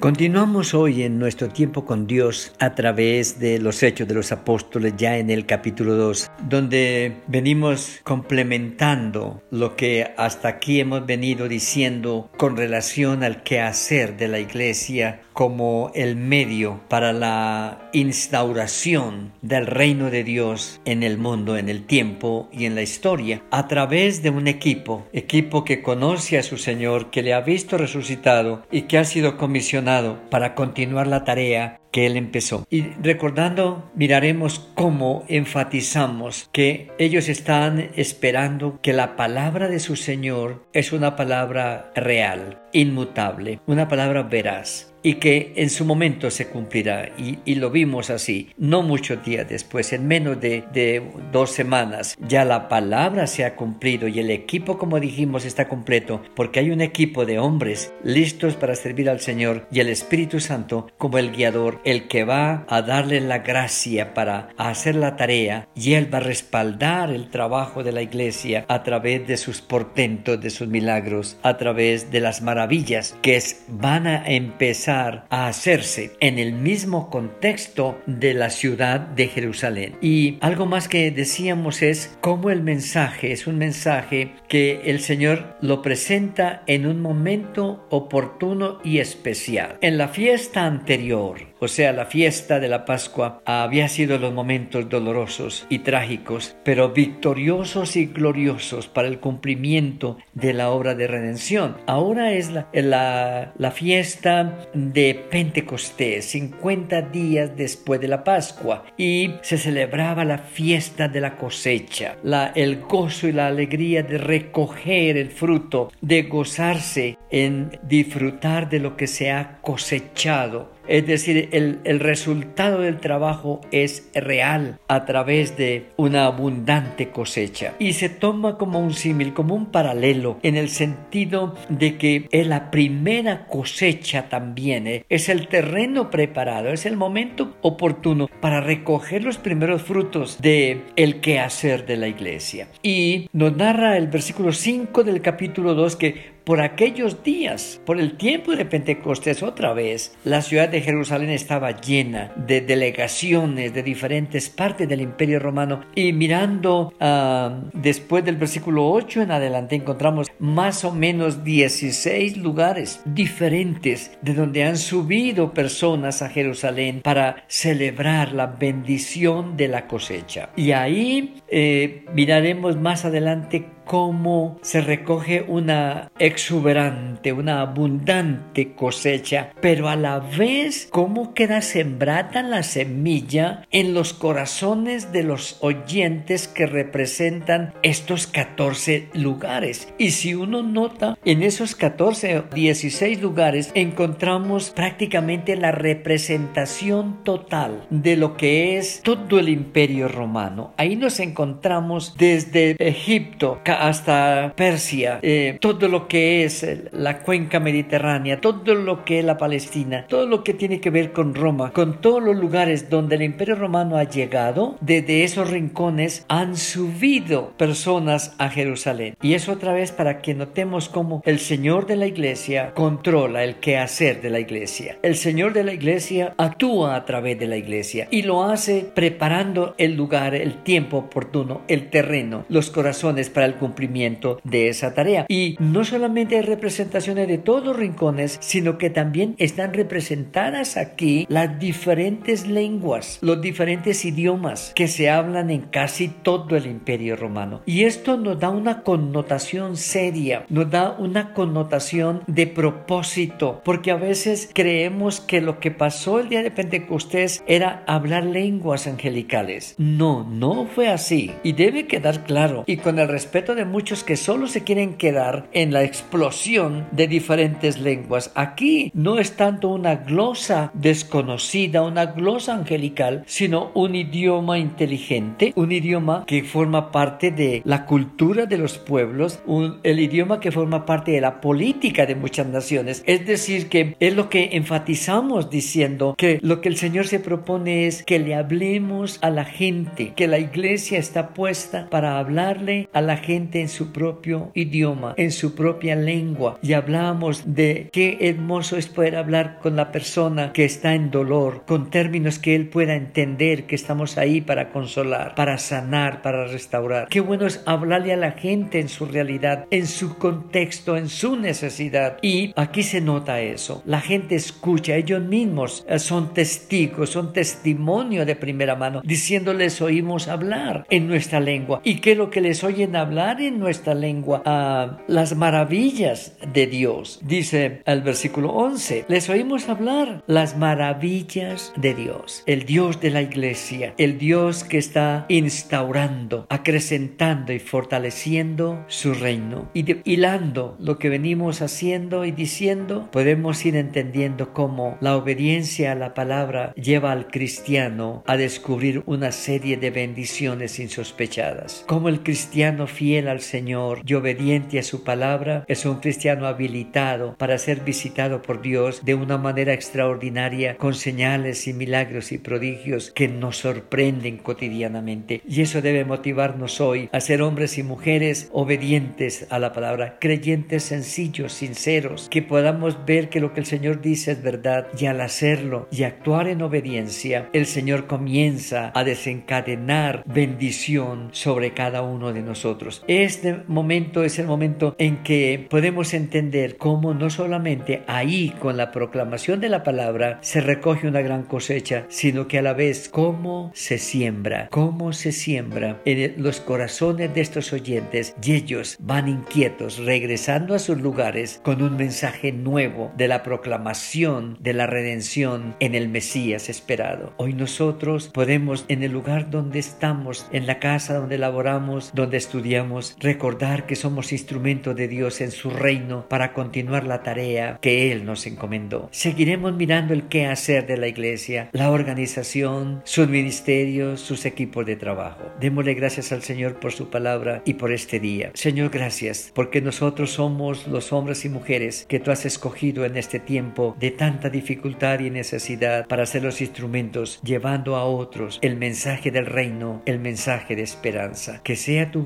Continuamos hoy en nuestro tiempo con Dios a través de los Hechos de los Apóstoles ya en el capítulo 2, donde venimos complementando lo que hasta aquí hemos venido diciendo con relación al quehacer de la iglesia como el medio para la instauración del reino de Dios en el mundo, en el tiempo y en la historia, a través de un equipo, equipo que conoce a su Señor, que le ha visto resucitado y que ha sido comisionado para continuar la tarea que él empezó. Y recordando, miraremos cómo enfatizamos que ellos están esperando que la palabra de su Señor es una palabra real, inmutable, una palabra veraz y que en su momento se cumplirá. Y, lo vimos así, no muchos días después, en menos de, dos semanas, ya la palabra se ha cumplido y el equipo, como dijimos, está completo, porque hay un equipo de hombres listos para servir al Señor y el Espíritu Santo como el guiador, el que va a darle la gracia para hacer la tarea y él va a respaldar el trabajo de la iglesia a través de sus portentos, de sus milagros, a través de las maravillas que van a empezar a hacerse en el mismo contexto de la ciudad de Jerusalén. Y algo más que decíamos es cómo el mensaje es un mensaje que el Señor lo presenta en un momento oportuno y especial. En la fiesta anterior, o sea, la fiesta de la Pascua, había sido los momentos dolorosos y trágicos, pero victoriosos y gloriosos para el cumplimiento de la obra de redención. Ahora es la, la, fiesta de Pentecostés, 50 días después de la Pascua, y se celebraba la fiesta de la cosecha, el gozo y la alegría de recoger el fruto, de gozarse en disfrutar de lo que se ha cosechado es decir, el, resultado del trabajo es real a través de una abundante cosecha. Y se toma como un símil, como un paralelo, en el sentido de que es la primera cosecha también, ¿eh? es el terreno preparado, es el momento oportuno para recoger los primeros frutos de el quehacer de la iglesia. Y nos narra el versículo 5 del capítulo 2 que por aquellos días, por el tiempo de Pentecostés otra vez, la ciudad de Jerusalén estaba llena de delegaciones de diferentes partes del imperio romano y mirando ah, después del versículo 8 en adelante encontramos más o menos 16 lugares diferentes de donde han subido personas a Jerusalén para celebrar la bendición de la cosecha. Y ahí eh, miraremos más adelante cómo se recoge una exuberante, una abundante cosecha, pero a la vez cómo queda sembrada la semilla en los corazones de los oyentes que representan estos 14 lugares. Y si uno nota, en esos 14 o 16 lugares encontramos prácticamente la representación total de lo que es todo el imperio romano. Ahí nos encontramos desde Egipto, hasta Persia, eh, todo lo que es la cuenca mediterránea, todo lo que es la Palestina, todo lo que tiene que ver con Roma, con todos los lugares donde el imperio romano ha llegado, desde esos rincones han subido personas a Jerusalén. Y eso otra vez para que notemos cómo el Señor de la iglesia controla el quehacer de la iglesia. El Señor de la iglesia actúa a través de la iglesia y lo hace preparando el lugar, el tiempo oportuno, el terreno, los corazones para el cumplimiento cumplimiento de esa tarea. Y no solamente hay representaciones de todos los rincones, sino que también están representadas aquí las diferentes lenguas, los diferentes idiomas que se hablan en casi todo el imperio romano. Y esto nos da una connotación seria, nos da una connotación de propósito, porque a veces creemos que lo que pasó el día de Pentecostés era hablar lenguas angelicales. No, no fue así. Y debe quedar claro. Y con el respeto de muchos que solo se quieren quedar en la explosión de diferentes lenguas. Aquí no es tanto una glosa desconocida, una glosa angelical, sino un idioma inteligente, un idioma que forma parte de la cultura de los pueblos, el idioma que forma parte de la política de muchas naciones. Es decir, que es lo que enfatizamos diciendo que lo que el Señor se propone es que le hablemos a la gente, que la iglesia está puesta para hablarle a la gente gente en su propio idioma, en su propia lengua. Y hablamos de qué hermoso es poder hablar con la persona que está en dolor, con términos que él pueda entender que estamos ahí para consolar, para sanar, para restaurar. Qué bueno es hablarle a la gente en su realidad, en su contexto, en su necesidad. Y aquí se nota eso. La gente escucha, ellos mismos eh, son testigos, son testimonio de primera mano, diciéndoles oímos hablar en nuestra lengua. ¿Y qué es lo que les oyen hablar en nuestra lengua? Ah, las maravillas de Dios. Dice el versículo 11, les oímos hablar las maravillas de Dios. El Dios de la iglesia, el Dios que está instaurando, acrecentando y fortaleciendo su reino. Y hilando lo que venimos haciendo y diciendo, podemos ir entendiendo cómo la obediencia a la palabra lleva al cristiano a descubrir una serie de bendiciones insospechadas. Como el cristiano fiel al Señor y obediente a su palabra es un cristiano habilitado para ser visitado por Dios de una manera extraordinaria con señales y milagros y prodigios que nos sorprenden cotidianamente. Y eso debe motivarnos hoy a ser hombres y mujeres obedientes a la palabra, creyentes sencillos, sinceros, que podamos ver que lo que el Señor dice es verdad y al hacerlo y actuar en obediencia, el Señor comienza a desencadenar bendición sobre cada uno de nosotros. Este momento es el momento en que podemos entender cómo no solamente ahí con la proclamación de la palabra se recoge una gran cosecha, sino que a la vez cómo se siembra, cómo se siembra en los corazones de estos oyentes y ellos van inquietos regresando a sus lugares con un mensaje nuevo de la proclamación de la redención en el Mesías esperado. Hoy nosotros podemos en el lugar donde estamos, en la casa donde laboramos, donde estudiamos, recordar que somos instrumento de Dios en su reino para continuar la tarea que Él nos encomendó. Seguiremos mirando el qué hacer de la iglesia, la organización, sus ministerios, sus equipos de trabajo. Démosle gracias al Señor por su palabra y por este día. Señor, gracias porque nosotros somos los hombres y mujeres que tú has escogido en este tiempo de tanta dificultad y necesidad para ser los instrumentos llevando a otros el mensaje del reino, el mensaje de esperanza. Que sea tu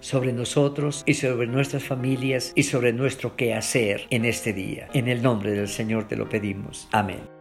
sobre nosotros y sobre nuestras familias y sobre nuestro quehacer en este día. En el nombre del Señor te lo pedimos. Amén.